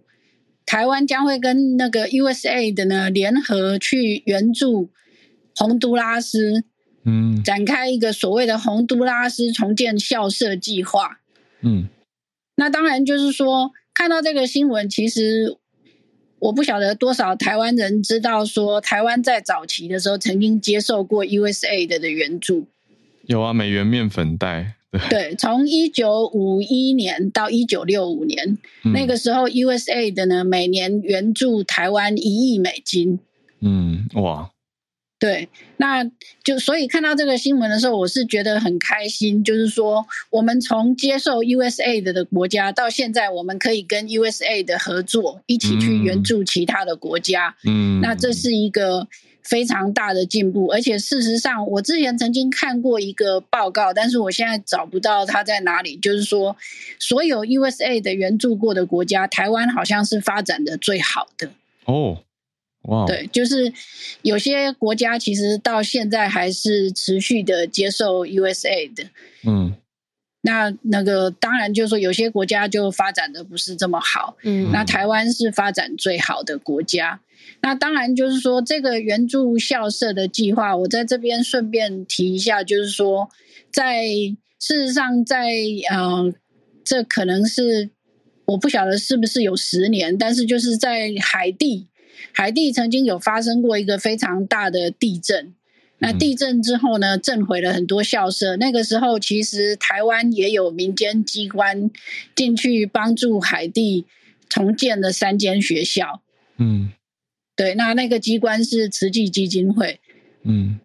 台湾将会跟那个 USAID 呢联合去援助洪都拉斯，嗯，展开一个所谓的洪都拉斯重建校舍计划，嗯，那当然就是说，看到这个新闻，其实。我不晓得多少台湾人知道，说台湾在早期的时候曾经接受过 USAID 的援助。有啊，美元面粉袋。对，从一九五一年到一九六五年，那个时候 USAID 呢，每年援助台湾一亿美金。嗯，哇。对，那就所以看到这个新闻的时候，我是觉得很开心。就是说，我们从接受 USAID 的国家到现在，我们可以跟 USAID 合作，一起去援助其他的国家。嗯，那这是一个非常大的进步。而且事实上，我之前曾经看过一个报告，但是我现在找不到它在哪里。就是说，所有 USAID 援助过的国家，台湾好像是发展的最好的。哦。哇，对，就是有些国家其实到现在还是持续的接受 USA 的，嗯，那那个当然就是说有些国家就发展的不是这么好，嗯，那台湾是发展最好的国家，那当然就是说这个援助校舍的计划，我在这边顺便提一下，就是说在事实上在嗯，这可能是我不晓得是不是有十年，但是就是在海地。海地曾经有发生过一个非常大的地震，那地震之后呢，震毁了很多校舍。那个时候，其实台湾也有民间机关进去帮助海地重建了三间学校。嗯，对，那那个机关是慈济基金会。嗯，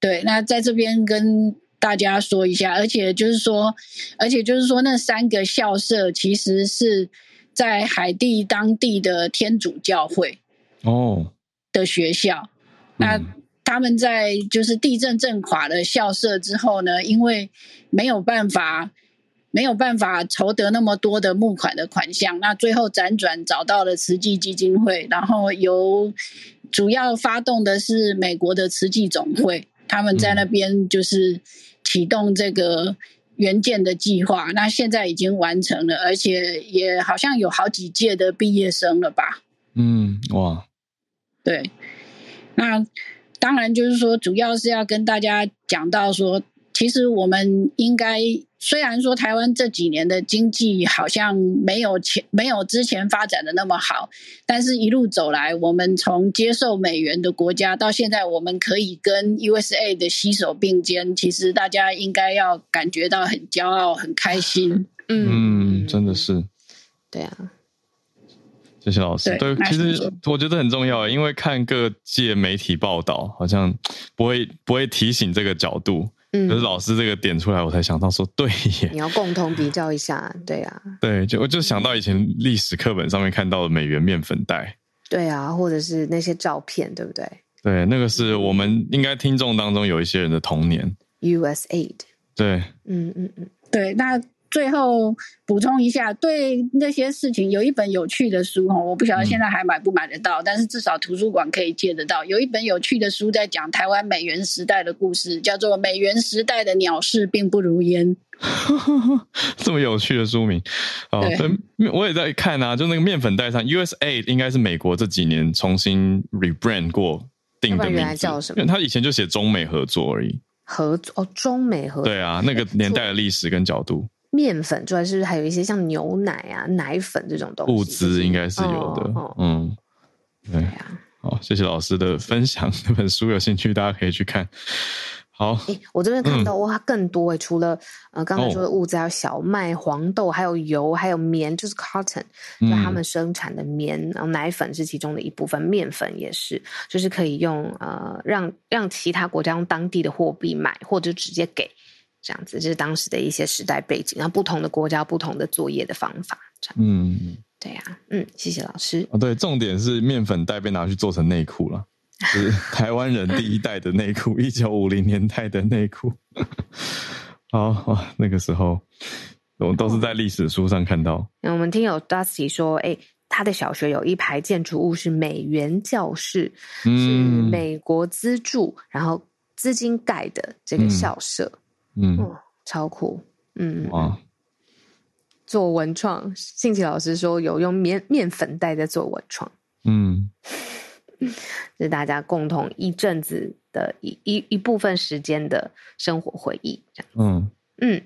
对，那在这边跟大家说一下，而且就是说，而且就是说，那三个校舍其实是在海地当地的天主教会。哦，的学校，那他们在就是地震震垮了校舍之后呢，因为没有办法没有办法筹得那么多的募款的款项，那最后辗转找到了慈济基金会，然后由主要发动的是美国的慈济总会，他们在那边就是启动这个援建的计划，那现在已经完成了，而且也好像有好几届的毕业生了吧？嗯，哇。对，那当然就是说，主要是要跟大家讲到说，其实我们应该，虽然说台湾这几年的经济好像没有前没有之前发展的那么好，但是一路走来，我们从接受美元的国家到现在，我们可以跟 USA 的携手并肩，其实大家应该要感觉到很骄傲、很开心。嗯，真的是，对啊。谢谢老师。对，其实我觉得很重要，因为看各界媒体报道，好像不会不会提醒这个角度。嗯，可是老师这个点出来，我才想到说，对耶。你要共同比较一下，对啊。对，就我就想到以前历史课本上面看到的美元面粉袋。对啊，或者是那些照片，对不对？对，那个是我们应该听众当中有一些人的童年。USAID。对。嗯嗯嗯，对，那。最后补充一下，对那些事情有一本有趣的书哈，我不晓得现在还买不买得到，但是至少图书馆可以借得到。有一本有趣的书在讲台湾美元时代的故事，叫做《美元时代的鸟事并不如烟》。这么有趣的书名哦，我也在看啊，就那个面粉袋上，USA 应该是美国这几年重新 rebrand 过定的名字，因为他以前就写中美合作而已。合作哦，中美合作。对啊，那个年代的 历史跟角度。面粉之外，是不是还有一些像牛奶啊、奶粉这种东西？物资应该是有的。嗯，对呀。好，谢谢老师的分享。这本书有兴趣，大家可以去看。好，我这边看到哇，更多诶，除了呃刚才说的物资，还有小麦、黄豆，还有油，还有棉，就是 cotton，就他们生产的棉。然后奶粉是其中的一部分，面粉也是，就是可以用呃让让其他国家用当地的货币买，或者直接给。这样子，这是当时的一些时代背景，然后不同的国家不同的作业的方法。这样嗯，对呀，嗯，谢谢老师。哦，对，重点是面粉袋被拿去做成内裤了，是 台湾人第一代的内裤，一九五零年代的内裤。好，那个时候我们都是在历史书上看到。那我们听友 Dusty 说，哎，他的小学有一排建筑物是美元教室，是美国资助，然后资金盖的这个校舍。嗯，超酷，嗯。哇，做文创，信奇老师说有用面面粉袋在做文创，嗯，是大家共同一阵子的一一一部分时间的生活回忆，这样，嗯。嗯，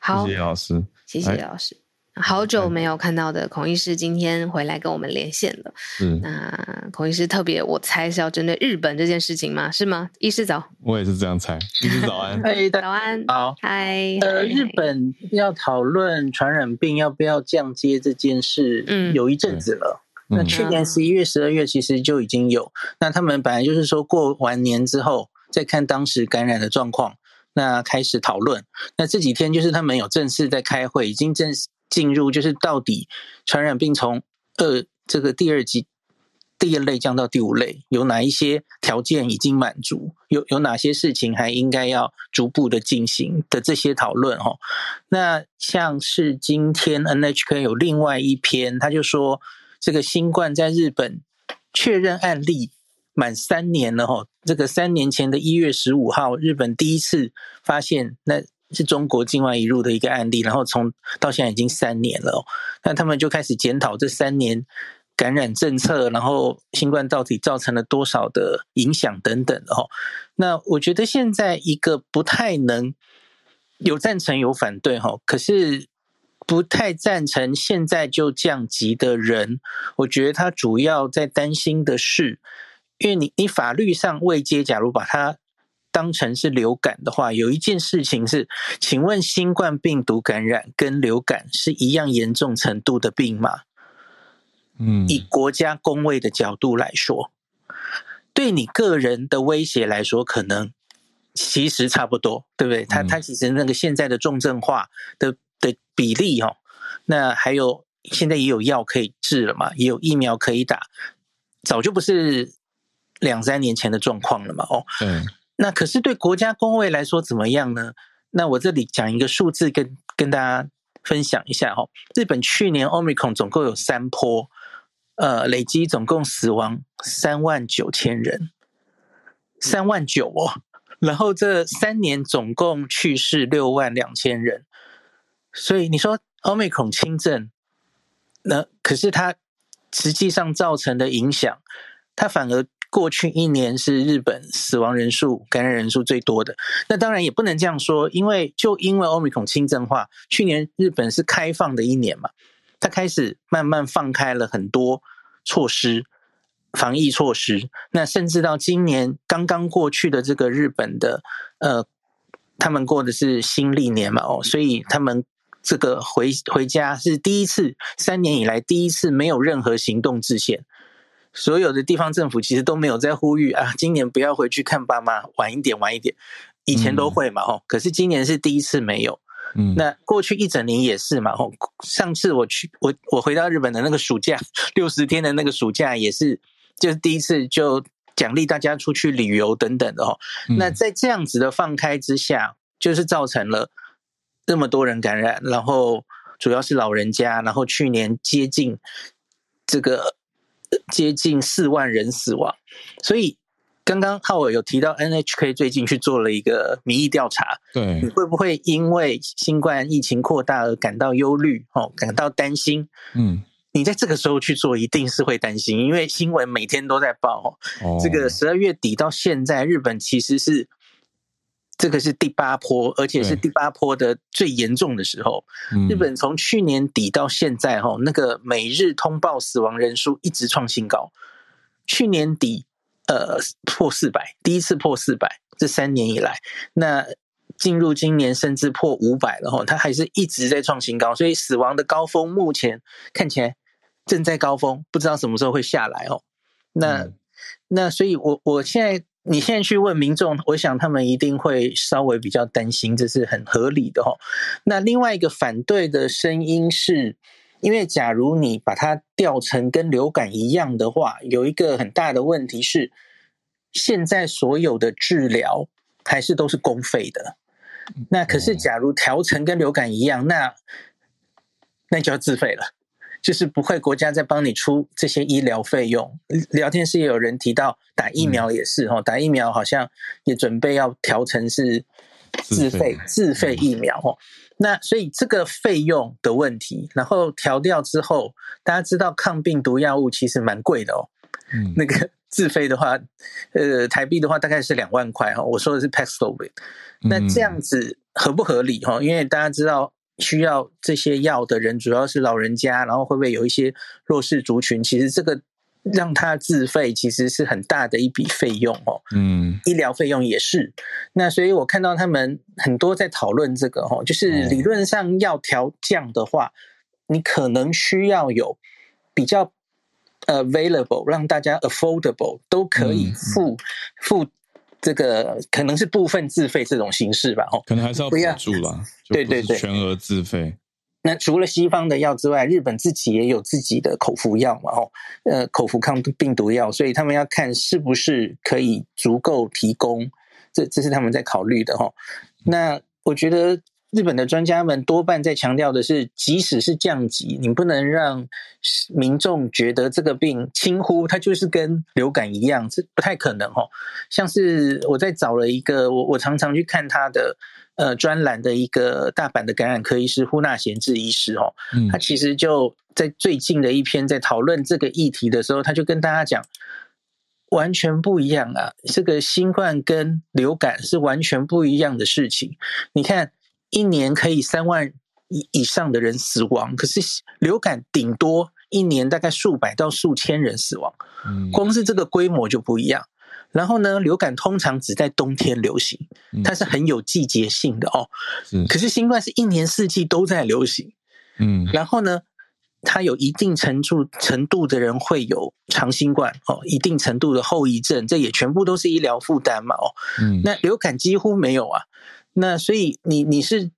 好，谢谢老师，谢谢老师。好久没有看到的孔医师今天回来跟我们连线了。嗯，那孔医师特别，我猜是要针对日本这件事情吗？是吗？医师早，我也是这样猜。医师早安，早安，好，嗨。呃，日本要讨论传染病要不要降阶这件事，嗯，有一阵子了。那去年十一月、十二月其实就已经有。那他们本来就是说过完年之后再看当时感染的状况，那开始讨论。那这几天就是他们有正式在开会，已经正式。进入就是到底传染病从二这个第二级第二类降到第五类，有哪一些条件已经满足？有有哪些事情还应该要逐步的进行的这些讨论？哈，那像是今天 NHK 有另外一篇，他就说这个新冠在日本确认案例满三年了，哈，这个三年前的一月十五号，日本第一次发现那。是中国境外移入的一个案例，然后从到现在已经三年了，哦那他们就开始检讨这三年感染政策，然后新冠到底造成了多少的影响等等哦。那我觉得现在一个不太能有赞成有反对哈，可是不太赞成现在就降级的人，我觉得他主要在担心的是，因为你你法律上未接，假如把它。当成是流感的话，有一件事情是，请问新冠病毒感染跟流感是一样严重程度的病吗？嗯，以国家公卫的角度来说，对你个人的威胁来说，可能其实差不多，对不对？它它其实那个现在的重症化的的比例哦，那还有现在也有药可以治了嘛，也有疫苗可以打，早就不是两三年前的状况了嘛，哦，嗯。那可是对国家工位来说怎么样呢？那我这里讲一个数字跟跟大家分享一下哈。日本去年 Omicron 总共有三波，呃，累积总共死亡三万九千人，三万九哦。然后这三年总共去世六万两千人。所以你说 Omicron 轻症，那可是它实际上造成的影响，它反而。过去一年是日本死亡人数、感染人数最多的。那当然也不能这样说，因为就因为欧米孔轻症化，去年日本是开放的一年嘛，它开始慢慢放开了很多措施。防疫措施，那甚至到今年刚刚过去的这个日本的，呃，他们过的是新历年嘛，哦，所以他们这个回回家是第一次，三年以来第一次没有任何行动制限，所有的地方政府其实都没有在呼吁啊，今年不要回去看爸妈，晚一点，晚一点，以前都会嘛，哦，可是今年是第一次没有，嗯，那过去一整年也是嘛，哦，上次我去我我回到日本的那个暑假，六十天的那个暑假也是。就是第一次就奖励大家出去旅游等等的哦，那在这样子的放开之下，就是造成了那么多人感染，然后主要是老人家，然后去年接近这个接近四万人死亡，所以刚刚浩伟有提到 NHK 最近去做了一个民意调查，对，你会不会因为新冠疫情扩大而感到忧虑哦，感到担心？嗯。你在这个时候去做，一定是会担心，因为新闻每天都在报。哦，这个十二月底到现在，日本其实是这个是第八波，而且是第八波的最严重的时候。日本从去年底到现在，哈，那个每日通报死亡人数一直创新高。去年底，呃，破四百，第一次破四百，这三年以来，那进入今年甚至破五百了，哈，它还是一直在创新高，所以死亡的高峰目前看起来。正在高峰，不知道什么时候会下来哦。那那所以，我我现在你现在去问民众，我想他们一定会稍微比较担心，这是很合理的哈。那另外一个反对的声音是，因为假如你把它调成跟流感一样的话，有一个很大的问题是，现在所有的治疗还是都是公费的。那可是假如调成跟流感一样，那那就要自费了。就是不会，国家在帮你出这些医疗费用。聊天室也有人提到打疫苗也是哈，打疫苗好像也准备要调成是自费自费疫苗哦。那所以这个费用的问题，然后调掉之后，大家知道抗病毒药物其实蛮贵的哦。嗯，那个自费的话，呃，台币的话大概是两万块哈。我说的是 Paxlovid，那这样子合不合理哈？因为大家知道。需要这些药的人主要是老人家，然后会不会有一些弱势族群？其实这个让他自费，其实是很大的一笔费用哦。嗯，医疗费用也是。那所以我看到他们很多在讨论这个哦，就是理论上要调降的话，你可能需要有比较 available，让大家 affordable 都可以付付。这个可能是部分自费这种形式吧，哦，可能还是要补助了，对对对，全额自费。那除了西方的药之外，日本自己也有自己的口服药嘛，哦，呃，口服抗病毒药，所以他们要看是不是可以足够提供，这这是他们在考虑的，哈。那我觉得。日本的专家们多半在强调的是，即使是降级，你不能让民众觉得这个病轻忽，它就是跟流感一样，这不太可能哦。像是我在找了一个，我我常常去看他的呃专栏的一个大阪的感染科医师呼纳贤治医师哦，他其实就在最近的一篇在讨论这个议题的时候，他就跟大家讲，完全不一样啊，这个新冠跟流感是完全不一样的事情，你看。一年可以三万以以上的人死亡，可是流感顶多一年大概数百到数千人死亡，光是这个规模就不一样。然后呢，流感通常只在冬天流行，它是很有季节性的哦。可是新冠是一年四季都在流行，嗯。然后呢，它有一定程度程度的人会有长新冠哦，一定程度的后遗症，这也全部都是医疗负担嘛哦。嗯。那流感几乎没有啊。那所以你你是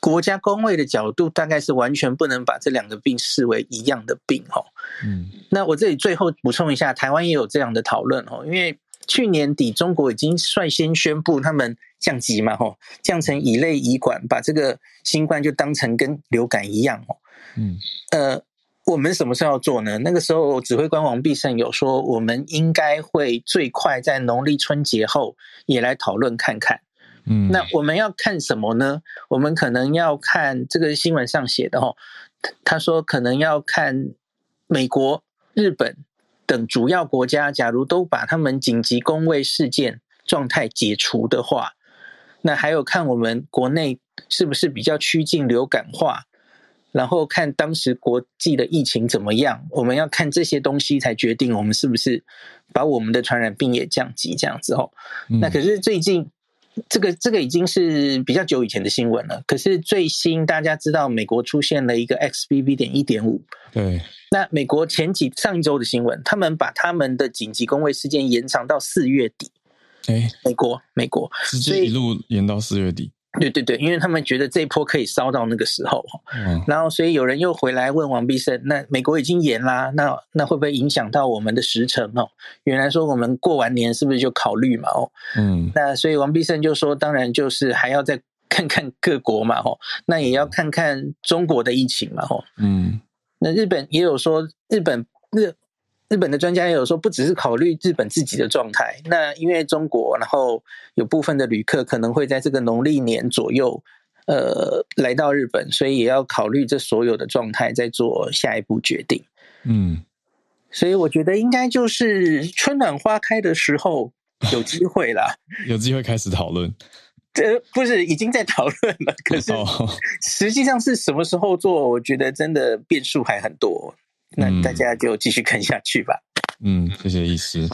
国家公卫的角度，大概是完全不能把这两个病视为一样的病哦。嗯，那我这里最后补充一下，台湾也有这样的讨论哦，因为去年底中国已经率先宣布他们降级嘛，吼，降成乙类乙管，把这个新冠就当成跟流感一样哦。嗯，呃，我们什么时候要做呢？那个时候指挥官王必胜有说，我们应该会最快在农历春节后也来讨论看看。嗯，那我们要看什么呢？我们可能要看这个新闻上写的哦，他说可能要看美国、日本等主要国家，假如都把他们紧急工位事件状态解除的话，那还有看我们国内是不是比较趋近流感化，然后看当时国际的疫情怎么样，我们要看这些东西才决定我们是不是把我们的传染病也降级这样子哦。那可是最近。这个这个已经是比较久以前的新闻了。可是最新大家知道，美国出现了一个 XBB. 点一点五。对。那美国前几上一周的新闻，他们把他们的紧急工位事件延长到四月底。哎，美国，美国，直接一路延到四月底。对对对，因为他们觉得这一波可以烧到那个时候，嗯，然后所以有人又回来问王必胜，那美国已经延啦，那那会不会影响到我们的时程哦？原来说我们过完年是不是就考虑嘛？哦，嗯，那所以王必胜就说，当然就是还要再看看各国嘛，哦，那也要看看中国的疫情嘛，哦，嗯，那日本也有说日本日。日本的专家也有说，不只是考虑日本自己的状态，那因为中国，然后有部分的旅客可能会在这个农历年左右，呃，来到日本，所以也要考虑这所有的状态，再做下一步决定。嗯，所以我觉得应该就是春暖花开的时候有机会啦，有机会开始讨论。这不是已经在讨论了，可是实际上是什么时候做？我觉得真的变数还很多。那大家就继续看下去吧。嗯，谢谢医师。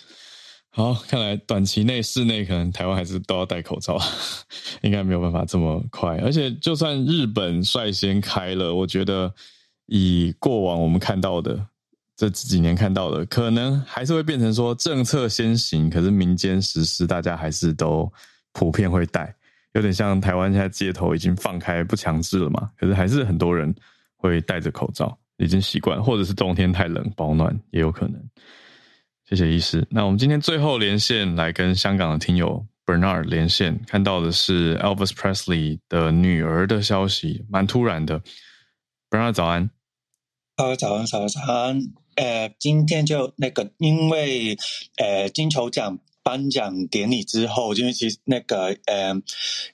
好，看来短期内室内可能台湾还是都要戴口罩，应该没有办法这么快。而且，就算日本率先开了，我觉得以过往我们看到的这几年看到的，可能还是会变成说政策先行，可是民间实施，大家还是都普遍会戴，有点像台湾现在街头已经放开不强制了嘛，可是还是很多人会戴着口罩。已经习惯，或者是冬天太冷保暖也有可能。谢谢医师。那我们今天最后连线来跟香港的听友 Bernard 连线，看到的是 Elvis Presley 的女儿的消息，蛮突然的。Bernard 早安。呃，早安，早安，早安。呃，今天就那个，因为呃金球奖。颁奖典礼之后，因为其实那个呃，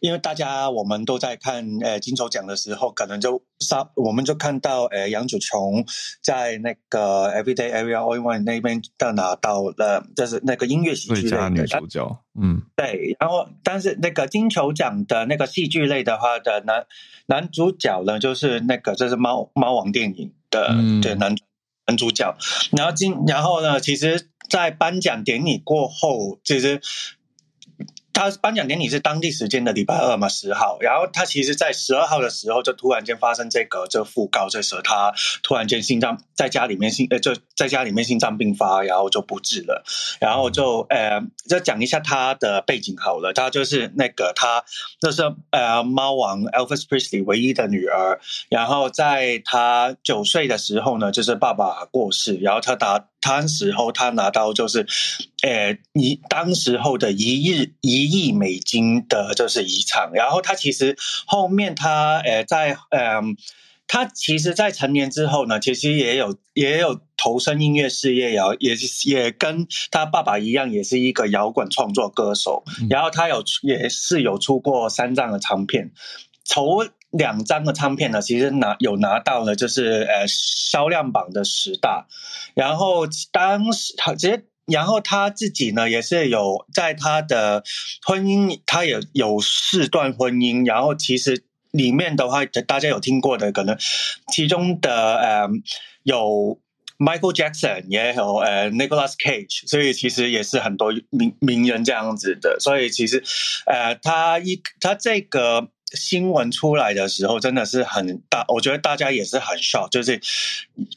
因为大家我们都在看呃金球奖的时候，可能就上我们就看到呃杨紫琼在那个 Everyday Area All in One 那边的拿到了，就是那个音乐喜剧类的女主角，嗯，对。然后，但是那个金球奖的那个戏剧类的话的男男主角呢，就是那个就是猫猫王电影的的男男主角。然后今然后呢，其实。在颁奖典礼过后，其实。他颁奖典礼是当地时间的礼拜二嘛，十号。然后他其实，在十二号的时候，就突然间发生这个这个讣告，这时候他突然间心脏在家里面心呃，就在家里面心脏病发，然后就不治了。然后就呃，就讲一下他的背景好了。他就是那个他那是呃猫王 Elvis Presley 唯一的女儿。然后在他九岁的时候呢，就是爸爸过世，然后他打他时候他拿到就是，呃一当时候的一日一。亿美金的就是遗产，然后他其实后面他呃在嗯，他其实，在成年之后呢，其实也有也有投身音乐事业，也也也跟他爸爸一样，也是一个摇滚创作歌手。然后他有也是有出过三张的唱片，头两张的唱片呢，其实拿有拿到了就是呃销量榜的十大。然后当时他直接。然后他自己呢，也是有在他的婚姻，他也有四段婚姻。然后其实里面的话，大家有听过的，可能其中的呃有 Michael Jackson，也有呃 Nicholas Cage，所以其实也是很多名名人这样子的。所以其实呃，他一他这个新闻出来的时候，真的是很大，我觉得大家也是很 shock，就是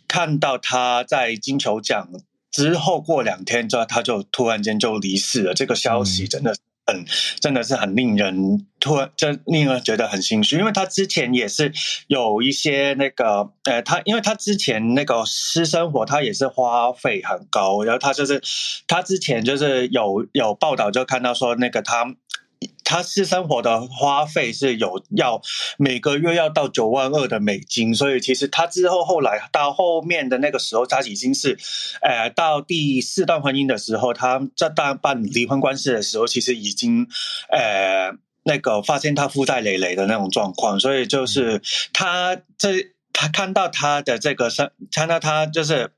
看到他在金球奖。之后过两天，就他就突然间就离世了。这个消息真的很，真的是很令人突然，就令人觉得很心虚。因为他之前也是有一些那个，呃，他因为他之前那个私生活，他也是花费很高。然后他就是他之前就是有有报道就看到说那个他。他私生活的花费是有要每个月要到九万二的美金，所以其实他之后后来到后面的那个时候，他已经是，呃，到第四段婚姻的时候，他在办办离婚官司的时候，其实已经，呃，那个发现他负债累累的那种状况，所以就是他这他看到他的这个生，看到他就是。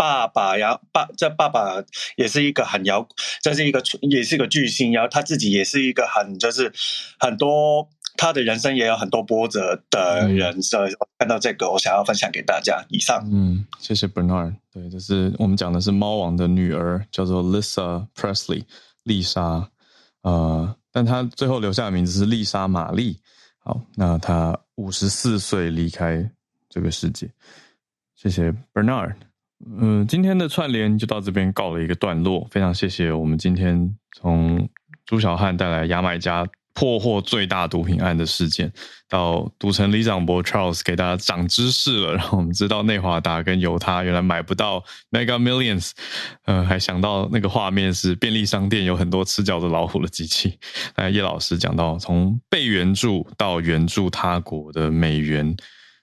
爸爸呀，爸这爸爸也是一个很摇，这是一个也是一个巨星，然后他自己也是一个很就是很多他的人生也有很多波折的人，所以看到这个我想要分享给大家。以上，嗯，谢谢 Bernard。对，就是我们讲的是猫王的女儿，叫做 Lisa Presley，丽莎，呃，但她最后留下的名字是丽莎玛丽。好，那她五十四岁离开这个世界。谢谢 Bernard。嗯，今天的串联就到这边告了一个段落。非常谢谢我们今天从朱小汉带来牙买加破获最大毒品案的事件，到赌城李长博 Charles 给大家长知识了，让我们知道内华达跟犹他原来买不到 Mega Millions。呃，还想到那个画面是便利商店有很多吃脚的老虎的机器。那叶老师讲到从被援助到援助他国的美元。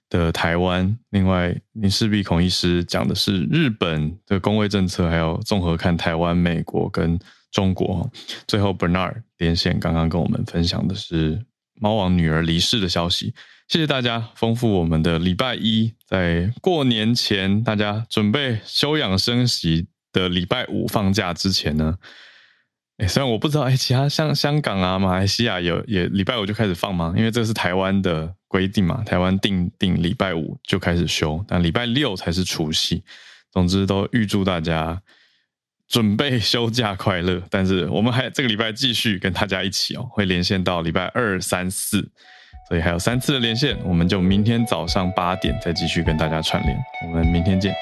的台湾，另外林世璧孔医师讲的是日本的工位政策，还有综合看台湾、美国跟中国。最后 Bernard 连线刚刚跟我们分享的是猫王女儿离世的消息。谢谢大家丰富我们的礼拜一，在过年前大家准备休养生息的礼拜五放假之前呢。哎，虽然我不知道，哎，其他像香港啊、马来西亚有也礼拜五就开始放吗？因为这是台湾的规定嘛，台湾定定礼拜五就开始休，但礼拜六才是除夕。总之，都预祝大家准备休假快乐。但是我们还这个礼拜继续跟大家一起哦，会连线到礼拜二、三、四，所以还有三次的连线，我们就明天早上八点再继续跟大家串联。我们明天见。